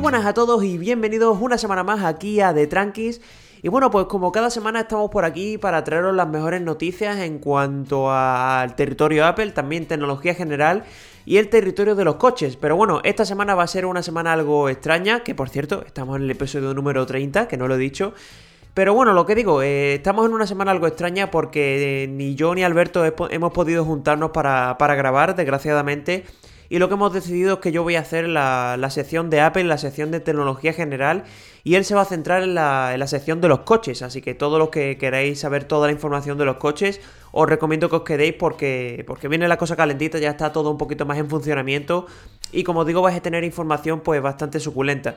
Buenas a todos y bienvenidos una semana más aquí a The Tranquis. Y bueno, pues como cada semana estamos por aquí para traeros las mejores noticias en cuanto al territorio Apple, también tecnología general y el territorio de los coches. Pero bueno, esta semana va a ser una semana algo extraña, que por cierto, estamos en el episodio número 30, que no lo he dicho. Pero bueno, lo que digo, eh, estamos en una semana algo extraña porque eh, ni yo ni Alberto hemos podido juntarnos para grabar, desgraciadamente. Y lo que hemos decidido es que yo voy a hacer la, sección de Apple, la sección de tecnología general, y él se va a centrar en la, sección de los coches. Así que todos los que queráis saber toda la información de los coches, os recomiendo que os quedéis porque, porque viene la cosa calentita, ya está todo un poquito más en funcionamiento. Y como digo, vais a tener información pues bastante suculenta.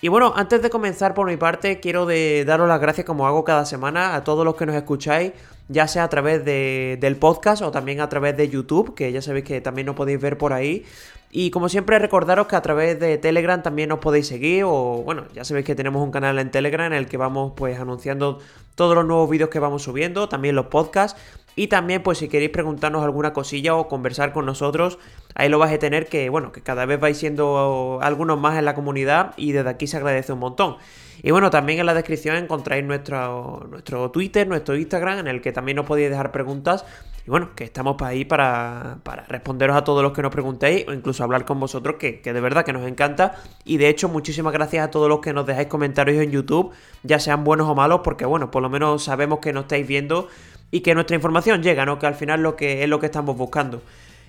Y bueno, antes de comenzar por mi parte, quiero de daros las gracias como hago cada semana a todos los que nos escucháis ya sea a través del podcast o también a través de YouTube, que ya sabéis que también nos podéis ver por ahí. Y como siempre recordaros que a través de Telegram también os podéis seguir o bueno, ya sabéis que tenemos un canal en Telegram en el que vamos pues anunciando todos los nuevos vídeos que vamos subiendo, también los podcasts y también pues si queréis preguntarnos alguna cosilla o conversar con nosotros, ahí lo vais a tener que bueno, que cada vez vais siendo algunos más en la comunidad y desde aquí se agradece un montón. Y bueno, también en la descripción encontráis nuestro, nuestro Twitter, nuestro Instagram, en el que también os podéis dejar preguntas. Y bueno, que estamos para ahí para, para responderos a todos los que nos preguntéis o incluso hablar con vosotros, que, que de verdad que nos encanta. Y de hecho, muchísimas gracias a todos los que nos dejáis comentarios en YouTube, ya sean buenos o malos, porque bueno, por lo menos sabemos que nos estáis viendo y que nuestra información llega, ¿no? Que al final lo que es lo que estamos buscando.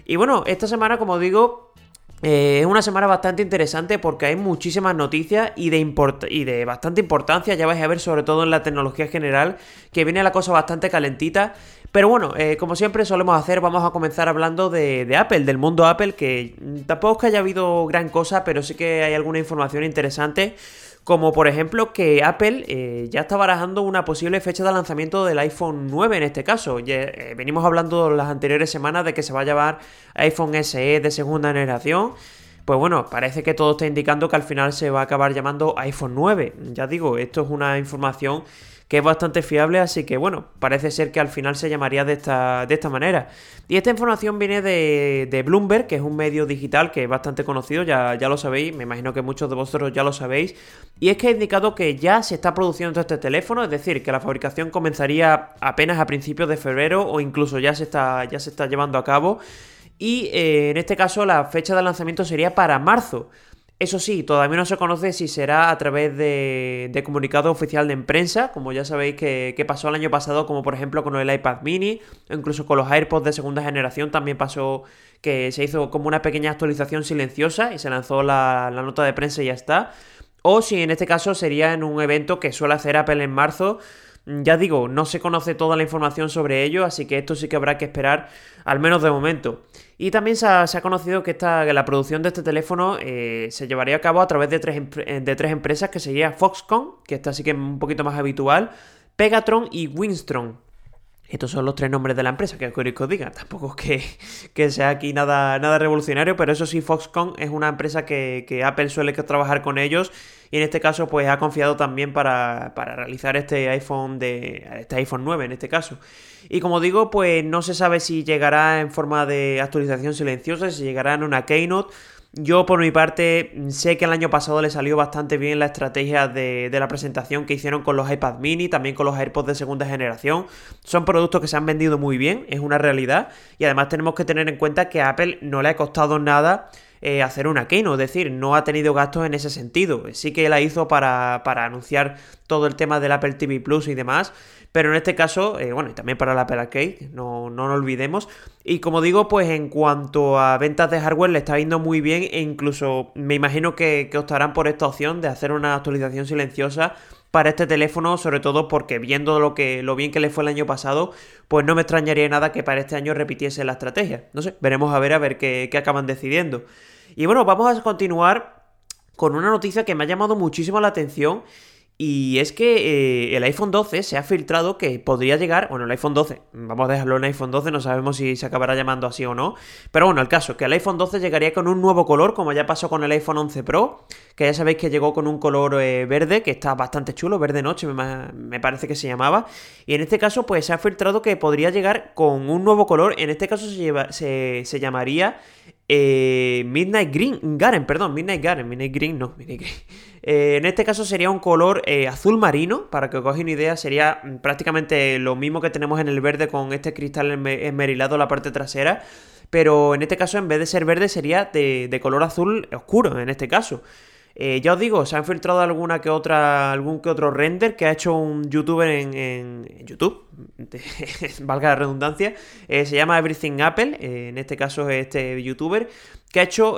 Y bueno, esta semana, como digo, eh, es una semana bastante interesante porque hay muchísimas noticias y de, y de bastante importancia, ya vais a ver sobre todo en la tecnología general, que viene la cosa bastante calentita. Pero bueno, eh, como siempre solemos hacer, vamos a comenzar hablando de, de, Apple, del mundo Apple, que tampoco es que haya habido gran cosa, pero sí que hay alguna información interesante. Como por ejemplo que Apple eh, ya está barajando una posible fecha de lanzamiento del iPhone 9 en este caso. Eh, venimos hablando las anteriores semanas de que se va a llevar iPhone SE de segunda generación. Pues bueno, parece que todo está indicando que al final se va a acabar llamando iPhone 9. Ya digo, esto es una información que es bastante fiable, así que bueno, parece ser que al final se llamaría de esta, de esta manera. Y esta información viene de, Bloomberg, que es un medio digital que es bastante conocido, ya, ya lo sabéis, me imagino que muchos de vosotros ya lo sabéis, y es que ha indicado que ya se está produciendo este teléfono, es decir, que la fabricación comenzaría apenas a principios de febrero o incluso ya se está, ya se está llevando a cabo. Y eh, en este caso la fecha de lanzamiento sería para marzo. Eso sí, todavía no se conoce si será a través de, comunicado oficial de prensa, como ya sabéis que, pasó el año pasado, como por ejemplo con el iPad mini, o incluso con los AirPods de segunda generación también pasó que se hizo como una pequeña actualización silenciosa y se lanzó la, la nota de prensa y ya está. O si en este caso sería en un evento que suele hacer Apple en marzo, ya digo, no se conoce toda la información sobre ello, así que esto sí que habrá que esperar, al menos de momento. Y también se ha, conocido que, esta, la producción de este teléfono eh, se llevaría a cabo a través de tres, de tres empresas, que sería Foxconn, que está así que un poquito más habitual, Pegatron y Winstron. Estos son los tres nombres de la empresa, que queréis que os diga. Tampoco es que, sea aquí nada, nada revolucionario, pero eso sí, Foxconn es una empresa que, Apple suele trabajar con ellos y en este caso pues ha confiado también para, realizar este iPhone de este iPhone 9 en este caso. Y como digo, pues no se sabe si llegará en forma de actualización silenciosa, si llegará en una Keynote yo por mi parte sé que el año pasado le salió bastante bien la estrategia de, la presentación que hicieron con los iPad mini, también con los AirPods de segunda generación. Son productos que se han vendido muy bien, es una realidad. Y además tenemos que tener en cuenta que a Apple no le ha costado nada eh, hacer una keynote, es decir, no ha tenido gastos en ese sentido. Sí que la hizo para, para anunciar todo el tema del Apple TV Plus y demás, pero en este caso, eh, bueno, y también para la Apple Arcade, no, no lo olvidemos. Y como digo, pues en cuanto a ventas de hardware le está yendo muy bien e incluso me imagino que, optarán por esta opción de hacer una actualización silenciosa para este teléfono, sobre todo porque viendo lo que lo bien que le fue el año pasado, pues no me extrañaría nada que para este año repitiese la estrategia. No sé, veremos a ver a ver qué, qué acaban decidiendo. Y bueno, vamos a continuar con una noticia que me ha llamado muchísimo la atención y es que eh, el iPhone 12 se ha filtrado que podría llegar, bueno, el iPhone 12, vamos a dejarlo en iPhone 12, no sabemos si se acabará llamando así o no, pero bueno, el caso, que el iPhone 12 llegaría con un nuevo color, como ya pasó con el iPhone 11 Pro, que ya sabéis que llegó con un color eh, verde, que está bastante chulo, verde noche me, parece que se llamaba, y en este caso pues se ha filtrado que podría llegar con un nuevo color, en este caso se, se, se llamaría eh, Midnight Green, Garen, perdón, Midnight Garen, Midnight Green, no, Midnight Green. Eh, en este caso sería un color eh, azul marino, para que os cogáis una idea, sería mm, prácticamente lo mismo que tenemos en el verde con este cristal esmerilado en la parte trasera, pero en este caso en vez de ser verde sería de color azul oscuro, en este caso. Eh, ya os digo, se han filtrado alguna que otra, algún que otro render que ha hecho un youtuber en, YouTube, valga la redundancia, eh, se llama Everything Apple, eh, en este caso es este youtuber, que ha hecho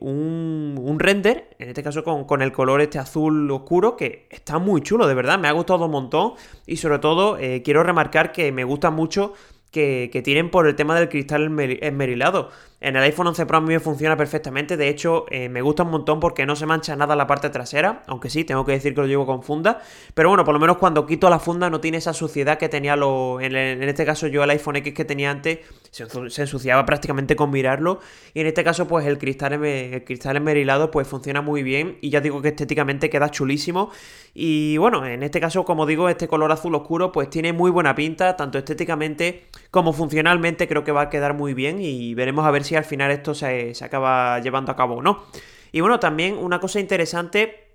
un, render, en este caso con, el color este azul oscuro, que está muy chulo, de verdad, me ha gustado un montón y sobre todo quiero remarcar que me gusta mucho que, que, tienen por el tema del cristal esmerilado. En el iPhone 11 Pro a mí me funciona perfectamente, de hecho eh, me gusta un montón porque no se mancha nada la parte trasera, aunque sí, tengo que decir que lo llevo con funda, pero bueno, por lo menos cuando quito la funda no tiene esa suciedad que tenía lo, en, este caso yo el iPhone X que tenía antes, se, ensuciaba prácticamente con mirarlo, y en este caso pues el cristal, el cristal esmerilado pues funciona muy bien. Y ya digo que estéticamente queda chulísimo, y bueno, en este caso como digo este color azul oscuro pues tiene muy buena pinta, tanto estéticamente como funcionalmente. Creo que va a quedar muy bien y veremos a ver si al final esto se, acaba llevando a cabo o no. Y bueno, también una cosa interesante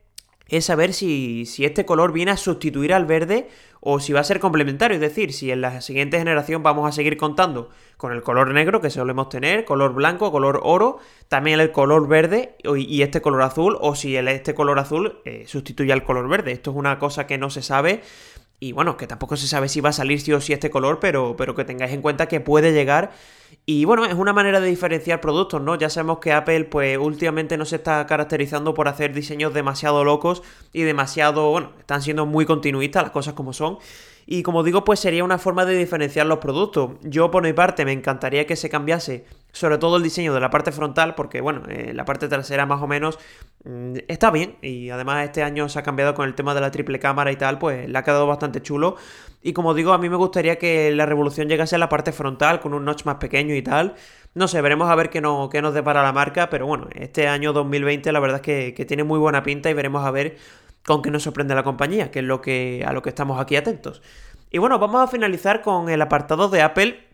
es saber si, si, este color viene a sustituir al verde o si va a ser complementario, es decir, si en la siguiente generación vamos a seguir contando con el color negro que solemos tener, color blanco, color oro, también el color verde y este color azul, o si este color azul eh, sustituye al color verde. Esto es una cosa que no se sabe y bueno, que tampoco se sabe si va a salir sí o sí este color, pero, pero que tengáis en cuenta que puede llegar. Y bueno, es una manera de diferenciar productos, ¿no? Ya sabemos que Apple, pues últimamente no se está caracterizando por hacer diseños demasiado locos y demasiado, bueno, están siendo muy continuistas las cosas como son. Y como digo, pues sería una forma de diferenciar los productos. Yo por mi parte me encantaría que se cambiase sobre todo el diseño de la parte frontal, porque bueno, eh, la parte trasera más o menos mm, está bien y además este año se ha cambiado con el tema de la triple cámara y tal, pues le ha quedado bastante chulo. Y como digo, a mí me gustaría que la revolución llegase a la parte frontal con un notch más pequeño y tal. No sé, veremos a ver qué, no, qué nos depara la marca, pero bueno, este año 2020 la verdad es que, tiene muy buena pinta y veremos a ver con qué nos sorprende la compañía, que es lo que, a lo que estamos aquí atentos. Y bueno, vamos a finalizar con el apartado de Apple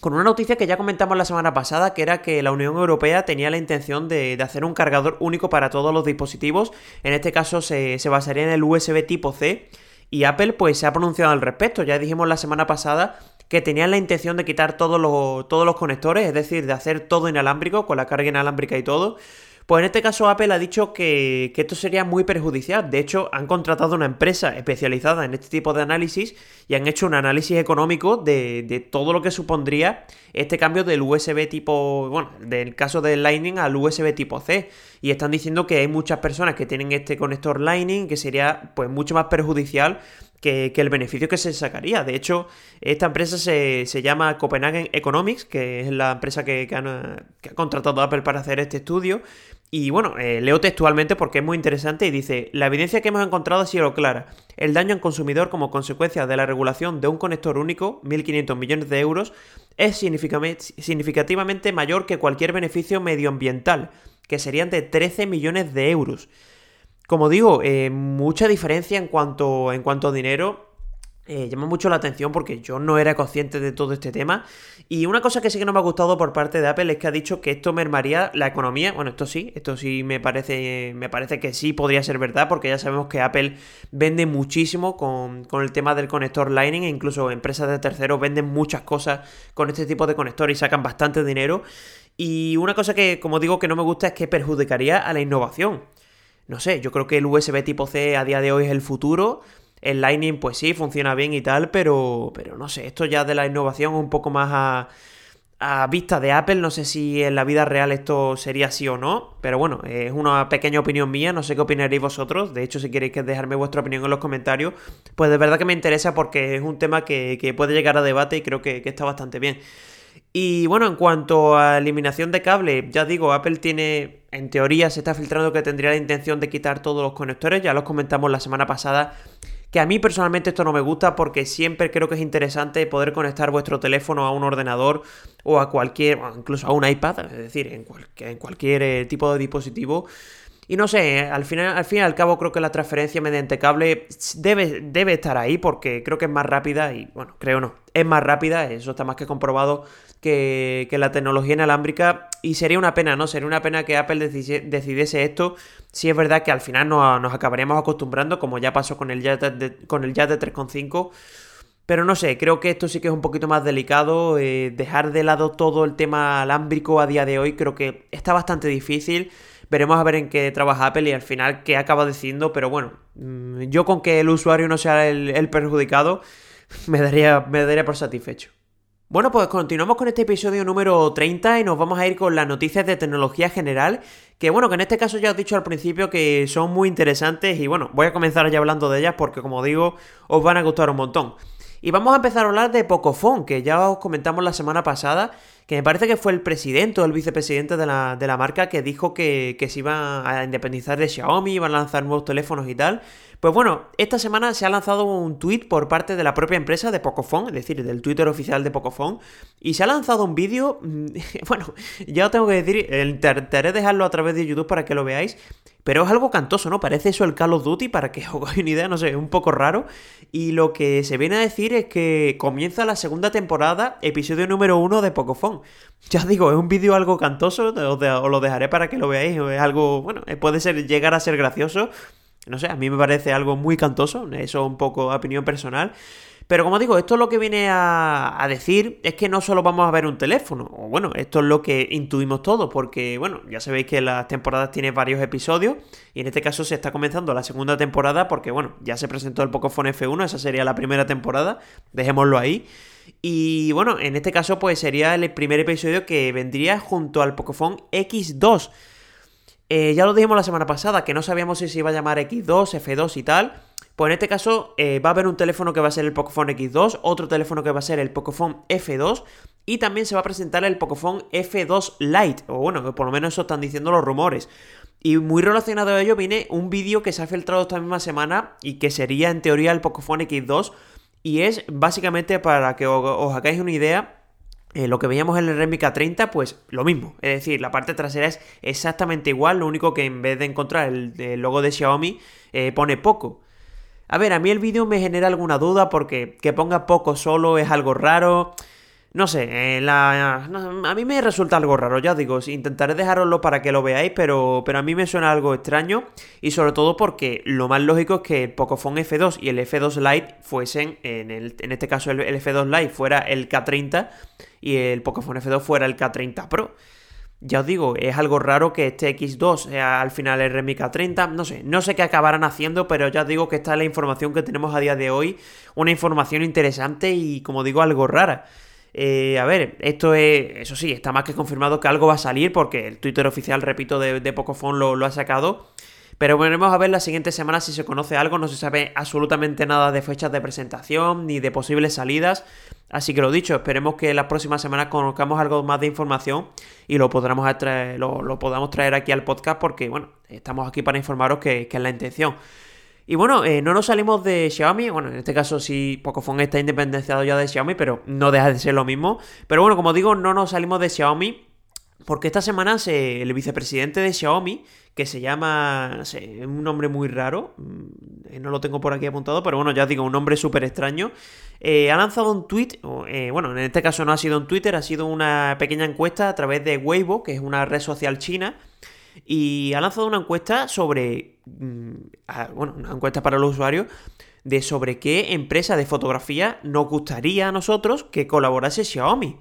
con una noticia que ya comentamos la semana pasada, que era que la Unión Europea tenía la intención de, hacer un cargador único para todos los dispositivos. En este caso se, basaría en el USB tipo C. Y Apple pues se ha pronunciado al respecto. Ya dijimos la semana pasada que tenían la intención de quitar todos los, todos los conectores, es decir, de hacer todo inalámbrico, con la carga inalámbrica y todo. Pues en este caso Apple ha dicho que, esto sería muy perjudicial. De hecho, han contratado una empresa especializada en este tipo de análisis y han hecho un análisis económico de, todo lo que supondría este cambio del USB tipo, bueno, del caso del Lightning al USB tipo C. Y están diciendo que hay muchas personas que tienen este conector Lightning que sería pues mucho más perjudicial que, el beneficio que se sacaría. De hecho, esta empresa se, llama Copenhagen Economics, que es la empresa que, que, ha contratado a Apple para hacer este estudio. Y bueno, eh, leo textualmente porque es muy interesante y dice, la evidencia que hemos encontrado ha sido clara. El daño al consumidor como consecuencia de la regulación de un conector único, 1.500 millones de euros, es significativamente mayor que cualquier beneficio medioambiental, que serían de 13 millones de euros. Como digo, eh, mucha diferencia en cuanto, en cuanto a dinero eh, llama mucho la atención porque yo no era consciente de todo este tema. Y una cosa que sí que no me ha gustado por parte de Apple es que ha dicho que esto mermaría la economía. Bueno, esto sí, esto sí me parece, me parece que sí podría ser verdad porque ya sabemos que Apple vende muchísimo con, con el tema del conector Lightning e incluso empresas de terceros venden muchas cosas con este tipo de conector y sacan bastante dinero. Y una cosa que, como digo, que no me gusta es que perjudicaría a la innovación. No sé, yo creo que el USB tipo C a día de hoy es el futuro. El Lightning, pues sí, funciona bien y tal, pero, pero no sé, esto ya de la innovación un poco más a, a vista de Apple, no sé si en la vida real esto sería así o no, pero bueno, es una pequeña opinión mía, no sé qué opinaréis vosotros, de hecho si queréis dejarme vuestra opinión en los comentarios, pues de verdad que me interesa porque es un tema que, puede llegar a debate y creo que, que, está bastante bien. Y bueno, en cuanto a eliminación de cable, ya digo, Apple tiene, en teoría se está filtrando que tendría la intención de quitar todos los conectores, ya los comentamos la semana pasada que a mí personalmente esto no me gusta porque siempre creo que es interesante poder conectar vuestro teléfono a un ordenador o a cualquier, incluso a un iPad, es decir, en, cualquier eh, tipo de dispositivo. Y no sé, al, final, al fin y al cabo creo que la transferencia mediante cable debe, debe estar ahí porque creo que es más rápida y bueno, creo no, es más rápida, eso está más que comprobado que, la tecnología inalámbrica y sería una pena, ¿no? Sería una pena que Apple decidiese esto si es verdad que al final nos, acabaríamos acostumbrando como ya pasó con el Jazz de, con el de 3.5 pero no sé, creo que esto sí que es un poquito más delicado. Eh, dejar de lado todo el tema alámbrico a día de hoy creo que está bastante difícil. Veremos a ver en qué trabaja Apple y al final qué acaba diciendo, pero bueno, mm, yo con que el usuario no sea el, perjudicado, me daría, me daría por satisfecho. Bueno, pues continuamos con este episodio número 30 y nos vamos a ir con las noticias de tecnología general, que bueno, que en este caso ya os he dicho al principio que son muy interesantes y bueno, voy a comenzar ya hablando de ellas porque como digo, os van a gustar un montón. Y vamos a empezar a hablar de Pocophone, que ya os comentamos la semana pasada, que me parece que fue el presidente o el vicepresidente de la, de la marca que dijo que, que se iba a independizar de Xiaomi, iban a lanzar nuevos teléfonos y tal. Pues bueno, esta semana se ha lanzado un tweet por parte de la propia empresa de Pocophone, es decir, del Twitter oficial de Pocophone, y se ha lanzado un vídeo, mm, bueno, ya os tengo que decir, intentaré dejarlo a través de YouTube para que lo veáis, pero es algo cantoso, ¿no? Parece eso el Call of Duty, para que os hagáis una idea, no sé, es un poco raro. Y lo que se viene a decir es que comienza la segunda temporada, episodio número uno de Pocophone. Ya os digo, es un vídeo algo cantoso, os, lo dejaré para que lo veáis, es algo, bueno, puede ser, llegar a ser gracioso, no sé, a mí me parece algo muy cantoso, eso un poco opinión personal. Pero como digo, esto es lo que viene a, decir es que no solo vamos a ver un teléfono, o bueno, esto es lo que intuimos todos, porque bueno, ya sabéis que las temporadas tienen varios episodios, y en este caso se está comenzando la segunda temporada, porque bueno, ya se presentó el Pocophone F1, esa sería la primera temporada, dejémoslo ahí. Y bueno, en este caso pues sería el primer episodio que vendría junto al Pocophone X2. Eh, ya lo dijimos la semana pasada, que no sabíamos si se iba a llamar X2, F2 y tal. Pues en este caso eh, va a haber un teléfono que va a ser el Pocophone X2, otro teléfono que va a ser el Pocophone F2 y también se va a presentar el Pocophone F2 Lite, o bueno, por lo menos eso están diciendo los rumores. Y muy relacionado a ello viene un vídeo que se ha filtrado esta misma semana y que sería en teoría el Pocophone X2 y es básicamente para que os hagáis una idea eh, lo que veíamos en el Redmi K30, pues lo mismo. Es decir, la parte trasera es exactamente igual, lo único que en vez de encontrar el, logo de Xiaomi, eh, pone poco. A ver, a mí el vídeo me genera alguna duda porque que ponga poco solo es algo raro. No sé, eh, a mí me resulta algo raro, ya os digo, intentaré dejaroslo para que lo veáis, pero, pero a mí me suena algo extraño y sobre todo porque lo más lógico es que el Pocophone F2 y el F2 Lite fuesen, en, el, en este caso el, F2 Lite fuera el K30 y el Pocophone F2 fuera el K30 Pro. Ya os digo, es algo raro que este X2 sea al final el Redmi K30, no sé, no sé qué acabarán haciendo, pero ya os digo que esta es la información que tenemos a día de hoy, una información interesante y como digo, algo rara. Eh, a ver, esto es, eso sí, está más que confirmado que algo va a salir porque el Twitter oficial, repito, de, de lo, ha sacado. Pero veremos a ver la siguiente semana si se conoce algo. No se sabe absolutamente nada de fechas de presentación ni de posibles salidas. Así que lo dicho, esperemos que las próximas semanas conozcamos algo más de información y lo, traer, lo, podamos traer aquí al podcast porque, bueno, estamos aquí para informaros que es la intención. Y bueno, eh, no nos salimos de Xiaomi. Bueno, en este caso sí, Pocophone está independenciado ya de Xiaomi, pero no deja de ser lo mismo. Pero bueno, como digo, no nos salimos de Xiaomi. Porque esta semana se, el vicepresidente de Xiaomi, que se llama, no sé, un nombre muy raro, mm, no lo tengo por aquí apuntado, pero bueno, ya digo, un nombre súper extraño, eh, ha lanzado un tweet, eh, bueno, en este caso no ha sido un Twitter, ha sido una pequeña encuesta a través de Weibo, que es una red social china, y ha lanzado una encuesta sobre, mm, bueno, una encuesta para los usuarios de sobre qué empresa de fotografía nos gustaría a nosotros que colaborase Xiaomi.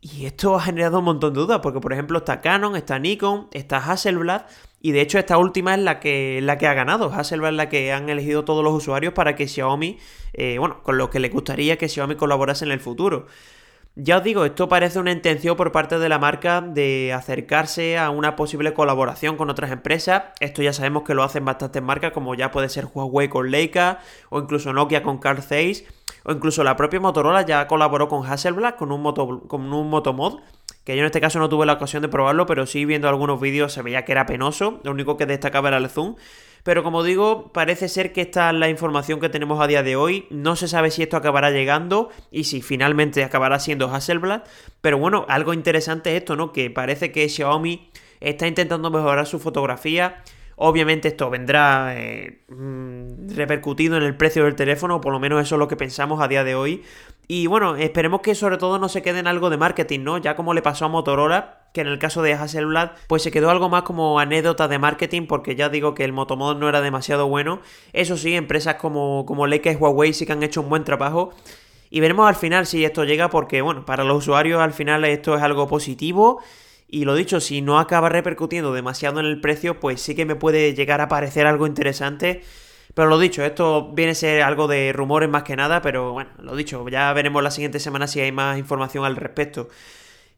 Y esto ha generado un montón de dudas, porque por ejemplo está Canon, está Nikon, está Hasselblad, y de hecho esta última es la que, la que ha ganado. Hasselblad es la que han elegido todos los usuarios para que Xiaomi, eh, bueno, con lo que les gustaría que Xiaomi colaborase en el futuro. Ya os digo, esto parece una intención por parte de la marca de acercarse a una posible colaboración con otras empresas. Esto ya sabemos que lo hacen bastantes marcas, como ya puede ser Huawei con Leica, o incluso Nokia con Carl Zeiss, o incluso la propia Motorola ya colaboró con Hasselblad con un, moto, con un Motomod que yo en este caso no tuve la ocasión de probarlo, pero sí viendo algunos vídeos se veía que era penoso, lo único que destacaba era el zoom. Pero como digo, parece ser que esta es la información que tenemos a día de hoy. No se sabe si esto acabará llegando y si finalmente acabará siendo Hasselblad. Pero bueno, algo interesante es esto, ¿no? Que parece que Xiaomi está intentando mejorar su fotografía. Obviamente esto vendrá eh, mm, repercutido en el precio del teléfono, por lo menos eso es lo que pensamos a día de hoy. Y bueno, esperemos que sobre todo no se quede en algo de marketing, ¿no? Ya como le pasó a Motorola, que en el caso de Hasselblad, pues se quedó algo más como anécdota de marketing, porque ya digo que el motomod no era demasiado bueno. Eso sí, empresas como, como Leica y Huawei sí que han hecho un buen trabajo. Y veremos al final si esto llega, porque bueno, para los usuarios al final esto es algo positivo. Y lo dicho, si no acaba repercutiendo demasiado en el precio, pues sí que me puede llegar a parecer algo interesante. Pero lo dicho, esto viene a ser algo de rumores más que nada, pero bueno, lo dicho, ya veremos la siguiente semana si hay más información al respecto.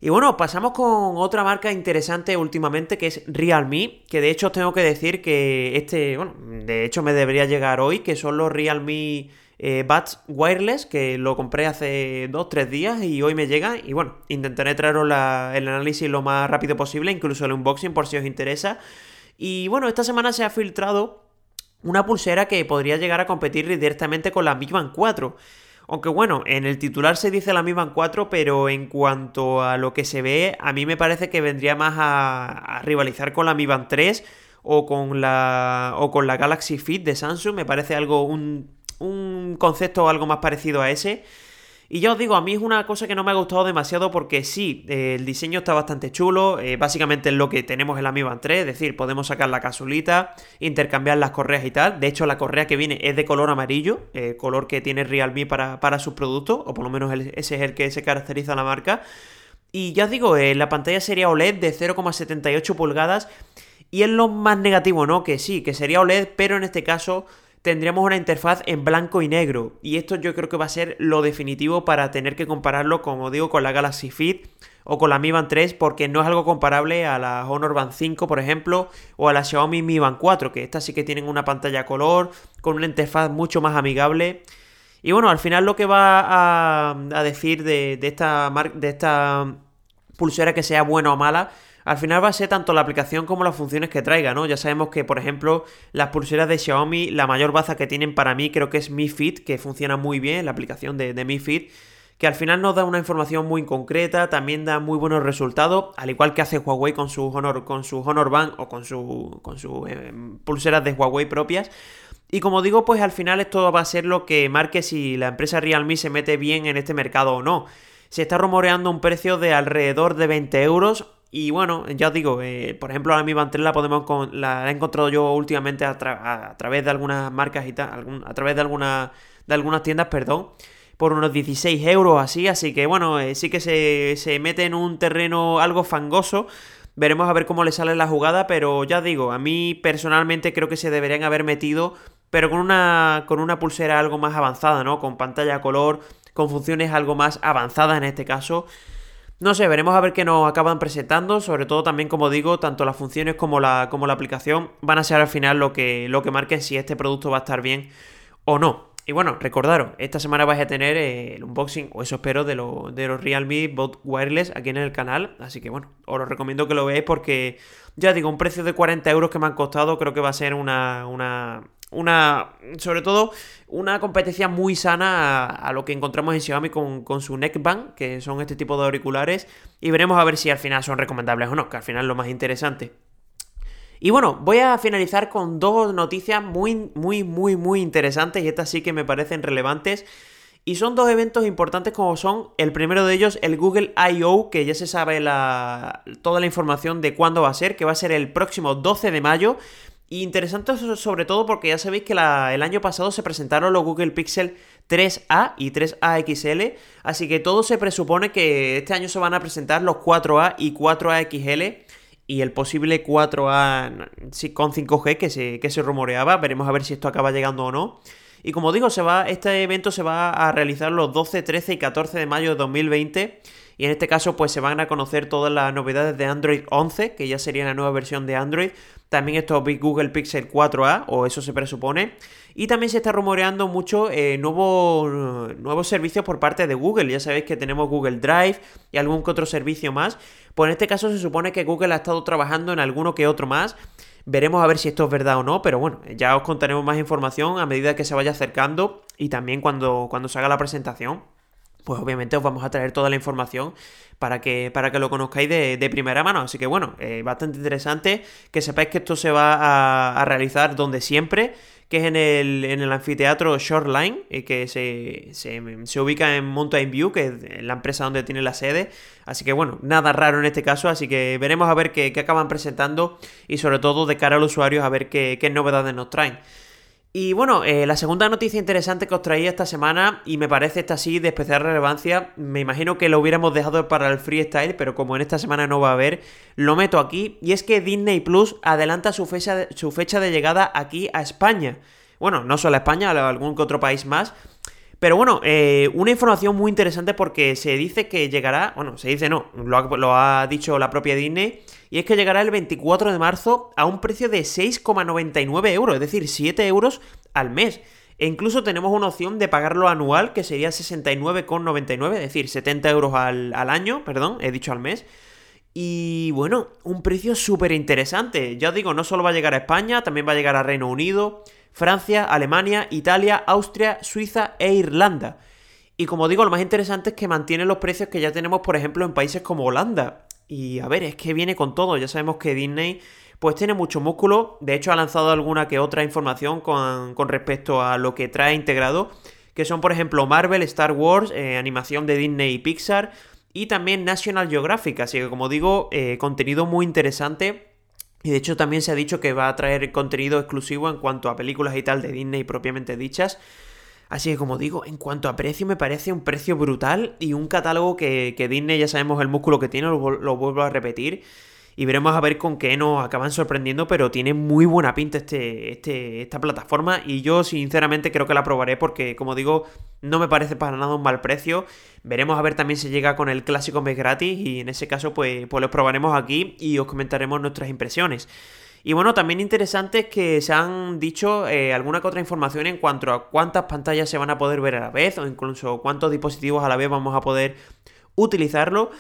Y bueno, pasamos con otra marca interesante últimamente que es Realme, que de hecho os tengo que decir que este, bueno, de hecho me debería llegar hoy, que son los Realme eh, Buds Wireless, que lo compré hace 2-3 días y hoy me llega. Y bueno, intentaré traeros el análisis lo más rápido posible, incluso el unboxing por si os interesa. Y bueno, esta semana se ha filtrado una pulsera que podría llegar a competir directamente con la Mi Band 4. Aunque bueno, en el titular se dice la Mi Band 4, pero en cuanto a lo que se ve, a mí me parece que vendría más a, rivalizar con la Mi Band 3 o con la o con la Galaxy Fit de Samsung, me parece algo un, un concepto algo más parecido a ese. Y ya os digo, a mí es una cosa que no me ha gustado demasiado porque sí, eh, el diseño está bastante chulo, eh, básicamente es lo que tenemos en la Mi Band 3, es decir, podemos sacar la casulita, intercambiar las correas y tal. De hecho, la correa que viene es de color amarillo, eh, color que tiene Realme para, para sus productos, o por lo menos ese es el que se caracteriza la marca. Y ya os digo, la pantalla sería OLED de 0,78 pulgadas. Y es lo más negativo, ¿no? Que sí, que sería OLED, pero en este caso tendríamos una interfaz en blanco y negro. Y esto yo creo que va a ser lo definitivo para tener que compararlo, como digo, con la Galaxy Fit o con la Mi Band 3, porque no es algo comparable a la Honor Band 5, por ejemplo, o a la Xiaomi Mi Band 4, que estas sí que tienen una pantalla color, con una interfaz mucho más amigable. Y bueno, al final lo que va a, decir de, de, esta, de esta pulsera que sea buena o mala, al final va a ser tanto la aplicación como las funciones que traiga, ¿no? Ya sabemos que, por ejemplo, las pulseras de Xiaomi, la mayor baza que tienen para mí creo que es Mi Fit, que funciona muy bien, la aplicación de, de Mi Fit, que al final nos da una información muy concreta, también da muy buenos resultados, al igual que hace Huawei con su Honor, con su Honor Band o con sus su, eh, pulseras de Huawei propias. Y como digo, pues al final esto va a ser lo que marque si la empresa Realme se mete bien en este mercado o no. Se está rumoreando un precio de alrededor de 20 euros y bueno, ya os digo, eh, por ejemplo, ahora mi Band 3 la podemos la he encontrado yo últimamente a, través de algunas marcas y tal, a través de algunas de algunas tiendas, perdón, por unos 16 euros así, así que bueno, eh, sí que se, se mete en un terreno algo fangoso. Veremos a ver cómo le sale la jugada, pero ya digo, a mí personalmente creo que se deberían haber metido, pero con una, con una pulsera algo más avanzada, ¿no? Con pantalla color, con funciones algo más avanzadas en este caso. No sé, veremos a ver qué nos acaban presentando. Sobre todo también, como digo, tanto las funciones como la, como la aplicación van a ser al final lo que, lo que marquen si este producto va a estar bien o no. Y bueno, recordaros, esta semana vais a tener eh, el unboxing, o eso espero, de, de los Realme Bot Wireless aquí en el canal. Así que bueno, os lo recomiendo que lo veáis porque, ya digo, un precio de 40 euros que me han costado creo que va a ser una, una, una, sobre todo, una competencia muy sana a, lo que encontramos en Xiaomi con, con, su neckband, que son este tipo de auriculares, y veremos a ver si al final son recomendables o no, que al final es lo más interesante. Y bueno, voy a finalizar con dos noticias muy, muy, muy, muy interesantes, y estas sí que me parecen relevantes. Y son dos eventos importantes como son el primero de ellos, el Google I.O., que ya se sabe la, toda la información de cuándo va a ser, que va a ser el próximo 12 de mayo. Interesante sobre todo porque ya sabéis que el año pasado se presentaron los Google Pixel 3A y 3A XL, así que todo se presupone que este año se van a presentar los 4A y 4A XL y el posible 4A con 5G que se, que se rumoreaba, veremos a ver si esto acaba llegando o no. Y como digo, este evento se va a realizar los 12, 13 y 14 de mayo de 2020 y en este caso pues se van a conocer todas las novedades de Android 11, que ya sería la nueva versión de Android, también estos Google Pixel 4a, o eso se presupone. Y también se está rumoreando mucho eh, nuevos servicios por parte de Google. Ya sabéis que tenemos Google Drive y algún que otro servicio más. Pues en este caso se supone que Google ha estado trabajando en alguno que otro más. Veremos a ver si esto es verdad o no, pero bueno, ya os contaremos más información a medida que se vaya acercando y también cuando, cuando se haga la presentación. Pues obviamente os vamos a traer toda la información para que, para que lo conozcáis de, primera mano. Así que bueno, eh, bastante interesante que sepáis que esto se va a, realizar donde siempre, que es en el, en el anfiteatro Shoreline, y que se, se, ubica en Mountain View, que es la empresa donde tiene la sede. Así que bueno, nada raro en este caso, así que veremos a ver qué, qué acaban presentando y sobre todo de cara a los usuarios a ver qué, qué novedades nos traen. Y bueno, eh, la segunda noticia interesante que os traía esta semana, y me parece esta sí de especial relevancia, me imagino que lo hubiéramos dejado para el freestyle, pero como en esta semana no va a haber, lo meto aquí, y es que Disney Plus adelanta su fecha de, su fecha de llegada aquí a España. Bueno, no solo a España, a algún que otro país más. Pero bueno, eh, una información muy interesante porque se dice que llegará, bueno, se dice no, lo ha dicho la propia Disney, y es que llegará el 24 de marzo a un precio de 6,99 euros, es decir, 7 euros al mes. E incluso tenemos una opción de pagarlo anual, que sería 69,99, es decir, 70 euros al, año, perdón, he dicho al mes. Y bueno, un precio súper interesante. Ya os digo, no solo va a llegar a España, también va a llegar a Reino Unido, Francia, Alemania, Italia, Austria, Suiza e Irlanda. Y como digo, lo más interesante es que mantiene los precios que ya tenemos, por ejemplo, en países como Holanda. Y a ver, es que viene con todo. Ya sabemos que Disney pues tiene mucho músculo. De hecho, ha lanzado alguna que otra información con, respecto a lo que trae integrado. Que son, por ejemplo, Marvel, Star Wars, eh, animación de Disney y Pixar. Y también National Geographic. Así que, como digo, eh, contenido muy interesante. Y de hecho también se ha dicho que va a traer contenido exclusivo en cuanto a películas y tal de Disney propiamente dichas. Así que como digo, en cuanto a precio me parece un precio brutal y un catálogo que, Disney ya sabemos el músculo que tiene, lo, vuelvo a repetir. Y veremos a ver con qué nos acaban sorprendiendo, pero tiene muy buena pinta este, este, esta plataforma y yo sinceramente creo que la probaré porque, como digo, no me parece para nada un mal precio. Veremos a ver también si llega con el clásico mes gratis y en ese caso pues, pues lo probaremos aquí y os comentaremos nuestras impresiones. Y bueno, también interesante es que se han dicho eh, alguna que otra información en cuanto a cuántas pantallas se van a poder ver a la vez o incluso cuántos dispositivos a la vez vamos a poder utilizarlo.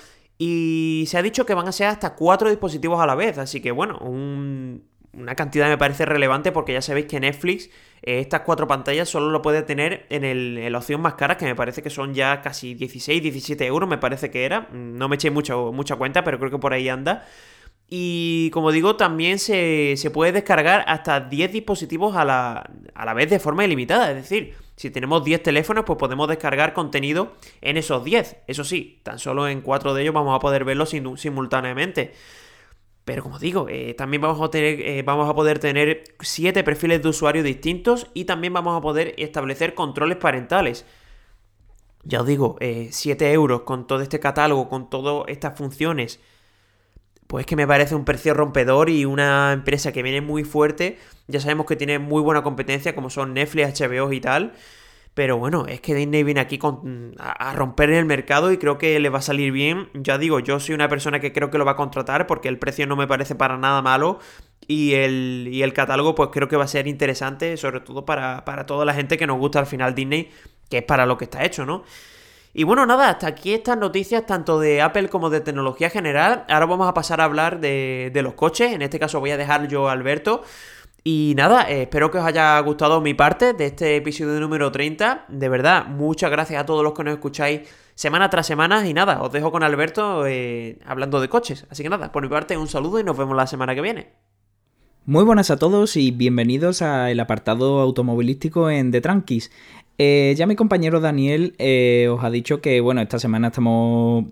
Y se ha dicho que van a ser hasta cuatro dispositivos a la vez. Así que bueno, una cantidad me parece relevante porque ya sabéis que Netflix eh, estas cuatro pantallas solo lo puede tener en, el, la opción más cara, que me parece que son ya casi 16, 17 euros, me parece que era. No me eché mucho, mucha cuenta, pero creo que por ahí anda. Y como digo, también se, puede descargar hasta 10 dispositivos a la, a la, vez de forma ilimitada. Es decir, si tenemos 10 teléfonos, pues podemos descargar contenido en esos 10. Eso sí, tan solo en 4 de ellos vamos a poder verlo simultáneamente. Pero como digo, eh, también vamos a, tener, eh, vamos a poder tener 7 perfiles de usuario distintos y también vamos a poder establecer controles parentales. Ya os digo, 7 eh, euros con todo este catálogo, con todas estas funciones pues que me parece un precio rompedor y una empresa que viene muy fuerte. Ya sabemos que tiene muy buena competencia, como son Netflix, HBO y tal. Pero bueno, es que Disney viene aquí a, romper el mercado y creo que le va a salir bien. Ya digo, yo soy una persona que creo que lo va a contratar porque el precio no me parece para nada malo. Y el, y el catálogo pues creo que va a ser interesante, sobre todo para, para toda la gente que nos gusta al final Disney, que es para lo que está hecho, ¿no? Y bueno, nada, hasta aquí estas noticias tanto de Apple como de tecnología general. Ahora vamos a pasar a hablar de, los coches. En este caso voy a dejar yo a Alberto. Y nada, eh, espero que os haya gustado mi parte de este episodio número 30. De verdad, muchas gracias a todos los que nos escucháis semana tras semana. Y nada, os dejo con Alberto eh, hablando de coches. Así que nada, por mi parte un saludo y nos vemos la semana que viene. Muy buenas a todos y bienvenidos al apartado automovilístico en The Tranquis. Eh, ya mi compañero Daniel eh, os ha dicho que, bueno, esta semana estamos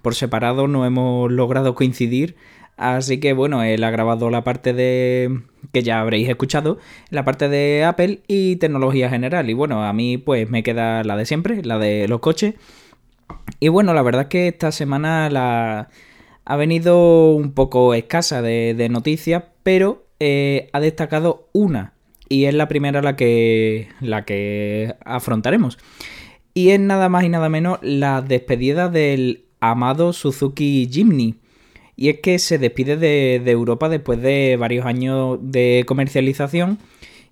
por separado, no hemos logrado coincidir. Así que, bueno, él ha grabado la parte de. que ya habréis escuchado, la parte de Apple y tecnología general. Y bueno, a mí, pues me queda la de siempre, la de los coches. Y bueno, la verdad es que esta semana la. ha venido un poco escasa de, noticias, pero eh, ha destacado una y es la primera la que, la que afrontaremos. Y es nada más y nada menos la despedida del amado Suzuki Jimny. Y es que se despide de, Europa después de varios años de comercialización.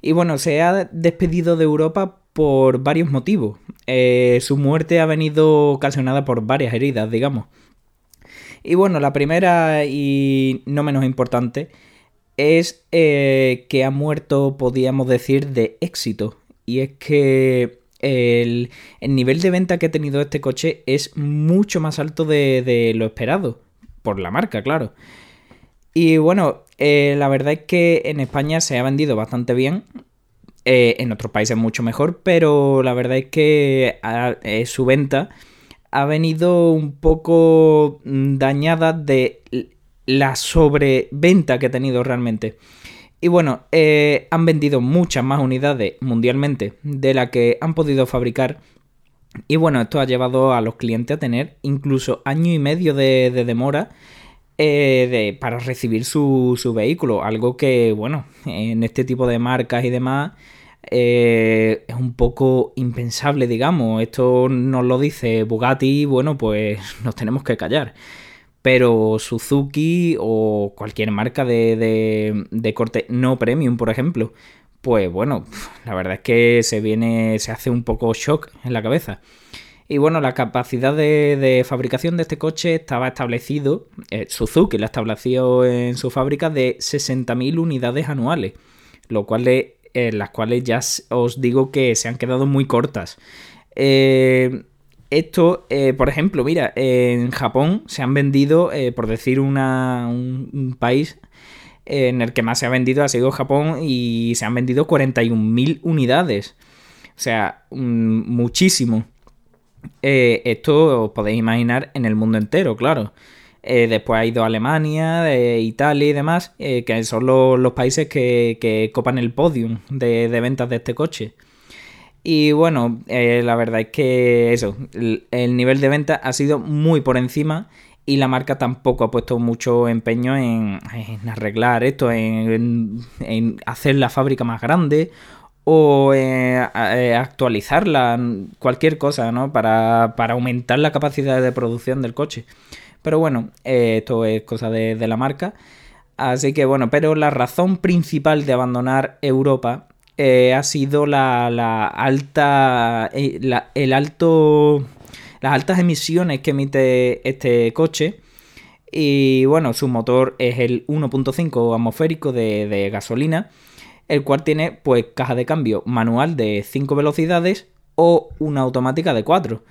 Y bueno, se ha despedido de Europa por varios motivos. Eh, su muerte ha venido ocasionada por varias heridas, digamos. Y bueno, la primera y no menos importante es eh, que ha muerto, podríamos decir, de éxito. Y es que el, nivel de venta que ha tenido este coche es mucho más alto de, lo esperado, por la marca, claro. Y bueno, eh, la verdad es que en España se ha vendido bastante bien, eh, en otros países mucho mejor, pero la verdad es que su venta ha venido un poco dañada de la sobreventa que ha tenido realmente. Y bueno, eh, han vendido muchas más unidades mundialmente de la que han podido fabricar. Y bueno, esto ha llevado a los clientes a tener incluso año y medio de, demora eh, para recibir su, vehículo. Algo que, bueno, en este tipo de marcas y demás eh, es un poco impensable, digamos. Esto nos lo dice Bugatti, bueno, pues nos tenemos que callar pero Suzuki o cualquier marca de, de, corte no premium, por ejemplo, pues bueno, la verdad es que se viene, se hace un poco shock en la cabeza. Y bueno, la capacidad de, fabricación de este coche estaba establecido, eh, Suzuki la estableció en su fábrica de 60.000 unidades anuales, lo cual las cuales ya os digo que se han quedado muy cortas. Eh, esto, eh, por ejemplo, mira, en Japón se han vendido, eh, por decir una, un, país en el que más se ha vendido ha sido Japón y se han vendido 41.000 unidades. O sea, muchísimo. Eh, esto os podéis imaginar en el mundo entero, claro. después ha ido Alemania, Italia y demás, que son los, países que, copan el podium de ventas de este coche. Y bueno, eh, la verdad es que eso, el, nivel de venta ha sido muy por encima y la marca tampoco ha puesto mucho empeño en, arreglar esto, en, hacer la fábrica más grande o eh, eh, actualizarla, cualquier cosa, ¿no? Para, aumentar la capacidad de producción del coche. Pero bueno, esto es cosa de la marca. Así que bueno, pero la razón principal de abandonar Europa eh, ha sido la, alta. Eh, el alto. Las altas emisiones que emite este coche. Y bueno, su motor es el 1.5 atmosférico de, de, gasolina. El cual tiene pues caja de cambio manual de 5 velocidades o una automática de 4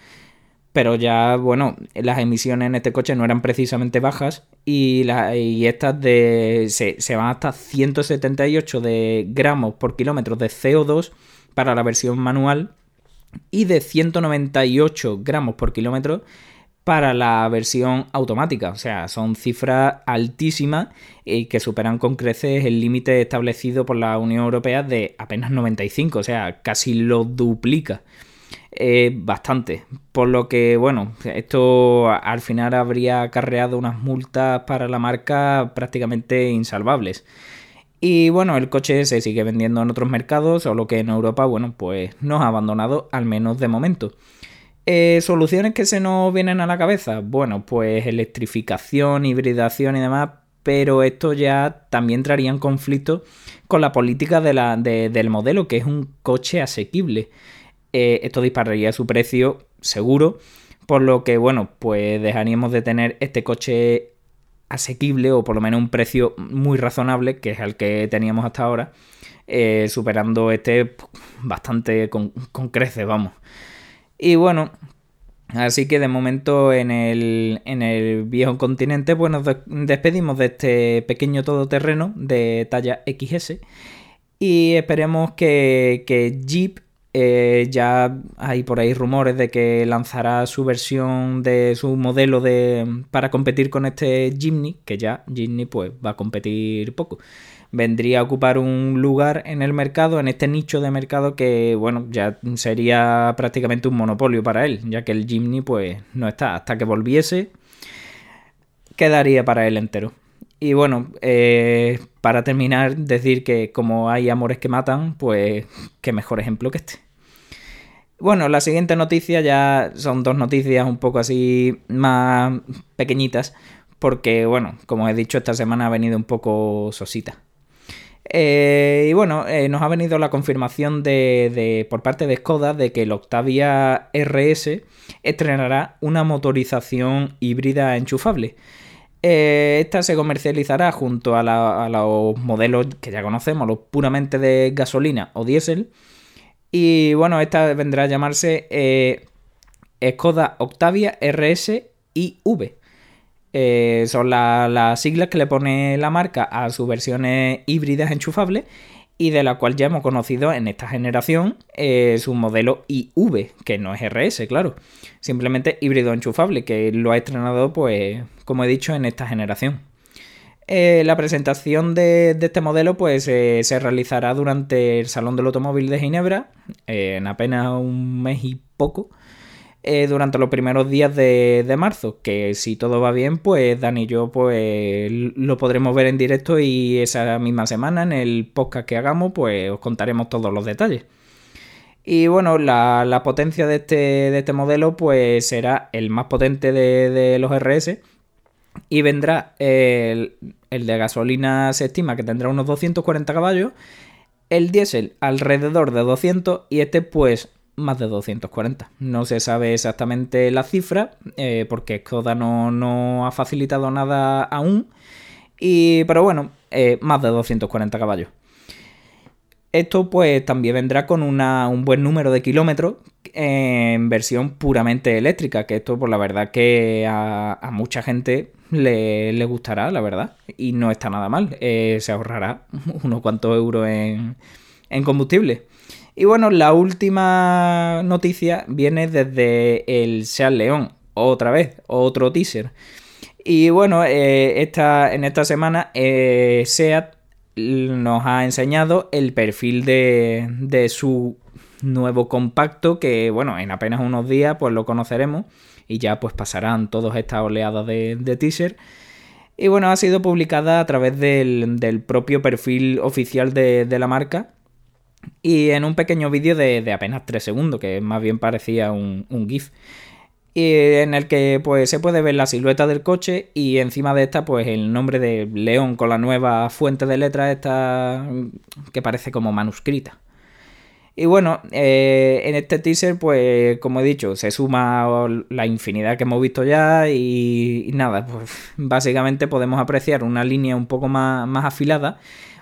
pero ya, bueno, las emisiones en este coche no eran precisamente bajas y, estas de, se, van hasta 178 de gramos por kilómetro de CO2 para la versión manual y de 198 gramos por kilómetro para la versión automática. O sea, son cifras altísimas y que superan con creces el límite establecido por la Unión Europea de apenas 95, o sea, casi lo duplica. Bastante. Por lo que, bueno, esto al final habría acarreado unas multas para la marca prácticamente insalvables. Y bueno, el coche se sigue vendiendo en otros mercados, solo que en Europa, bueno, pues nos ha abandonado, al menos de momento. Eh, ¿Soluciones que se nos vienen a la cabeza? Bueno, pues electrificación, hibridación y demás, pero esto ya también traría en conflicto con la política del modelo, que es un coche asequible. Eh, esto dispararía su precio seguro, por lo que, bueno, pues dejaríamos de tener este coche asequible o por lo menos un precio muy razonable, que es el que teníamos hasta ahora, eh, superando este bastante con, creces, vamos. Y bueno, así que de momento en el, en el viejo continente, pues nos despedimos de este pequeño todoterreno de talla XS y esperemos que, que Jeep eh, ya hay por ahí rumores de que lanzará su versión de su modelo de para competir con este Jimny, que ya Jimny pues va a competir poco. Vendría a ocupar un lugar en el mercado, en este nicho de mercado que, bueno, ya sería prácticamente un monopolio para él, ya que el Jimny pues no está. Hasta que volviese, quedaría para él entero. Y bueno, eh, para terminar, decir que como hay amores que matan, pues qué mejor ejemplo que este. Bueno, la siguiente noticia ya son dos noticias un poco así más pequeñitas, porque bueno, como he dicho, esta semana ha venido un poco sosita. Eh, y bueno, eh, nos ha venido la confirmación de, por parte de Skoda de que el Octavia RS estrenará una motorización híbrida enchufable. Eh, esta se comercializará junto a, a, los modelos que ya conocemos, los puramente de gasolina o diésel, Y bueno, esta vendrá a llamarse eh, Skoda Octavia RS IV. Eh, son las siglas que le pone la marca a sus versiones híbridas enchufables y de la cual ya hemos conocido en esta generación eh, su modelo IV, que no es RS, claro, simplemente híbrido enchufable, que lo ha estrenado, pues, como he dicho, en esta generación. Eh, la presentación de, este modelo pues se realizará durante el Salón del Automóvil de Ginebra, en apenas un mes y poco, eh, durante los primeros días de, marzo, que si todo va bien, pues Dani y yo pues lo podremos ver en directo y esa misma semana en el podcast que hagamos pues os contaremos todos los detalles. Y bueno, la, potencia de este, de este, modelo pues será el más potente de, los RS y vendrá el, el de gasolina se estima que tendrá unos 240 caballos, el diésel alrededor de 200 y este pues más de 240. No se sabe exactamente la cifra eh, porque Skoda no, ha facilitado nada aún. Y, pero bueno, eh, más de 240 caballos. Esto pues también vendrá con un buen número de kilómetros en versión puramente eléctrica, que esto por pues, la verdad que a, mucha gente le, gustará, la verdad, y no está nada mal, eh, se ahorrará unos cuantos euros en, en combustible. Y bueno, la última noticia viene desde el Seat León, otra vez, otro teaser. Y bueno, eh, en esta semana eh, SEAT nos ha enseñado el perfil de, su nuevo compacto que bueno, en apenas unos días pues lo conoceremos y ya pues pasarán todas estas oleadas de, teaser. Y bueno, ha sido publicada a través del, propio perfil oficial de, la marca y en un pequeño vídeo de, apenas 3 segundos, que más bien parecía un, GIF. En el que pues se puede ver la silueta del coche y encima de esta pues el nombre de León con la nueva fuente de letras esta que parece como manuscrita. Y bueno, eh, en este teaser pues como he dicho se suma la infinidad que hemos visto ya y, nada, pues básicamente podemos apreciar una línea un poco más, más afilada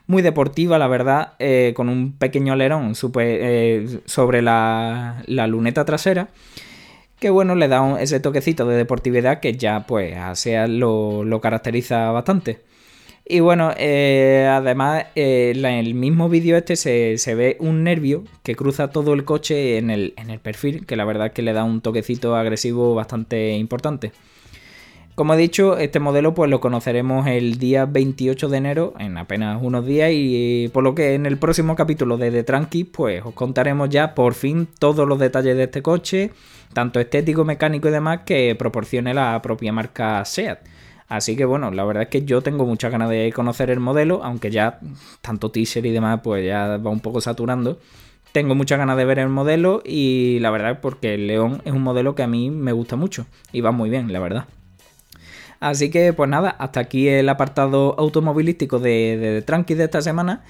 muy deportiva, la verdad, eh, con un pequeño alerón eh, sobre la, luneta trasera. Que bueno, le da ese toquecito de deportividad que ya pues a SEAT lo, caracteriza bastante. Y bueno, eh, además en el mismo vídeo este se, ve un nervio que cruza todo el coche en el, en el perfil, que la verdad es que le da un toquecito agresivo bastante importante. Como he dicho, este modelo pues lo conoceremos el día 28 de enero, en apenas unos días, y por lo que en el próximo capítulo de The Tranqui pues os contaremos ya por fin todos los detalles de este coche, tanto estético, mecánico y demás, que proporcione la propia marca SEAT. Así que bueno, la verdad es que yo tengo muchas ganas de conocer el modelo, aunque ya tanto teaser y demás pues ya va un poco saturando. Tengo muchas ganas de ver el modelo y la verdad porque el León es un modelo que a mí me gusta mucho y va muy bien, la verdad. Así que, pues nada, hasta aquí el apartado automovilístico de, de, Tranqui de esta semana.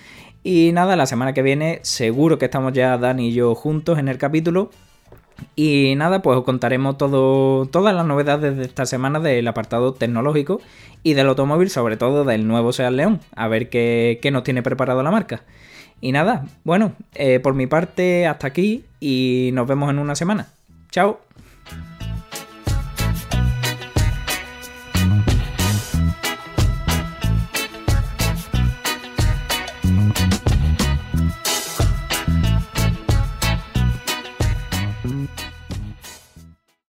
Y nada, la semana que viene seguro que estamos ya Dani y yo juntos en el capítulo. Y nada, pues os contaremos todo, todas las novedades de esta semana del apartado tecnológico y del automóvil, sobre todo del nuevo Seat León. A ver qué, nos tiene preparado la marca. Y nada, bueno, eh, por mi parte hasta aquí y nos vemos en una semana. Chao.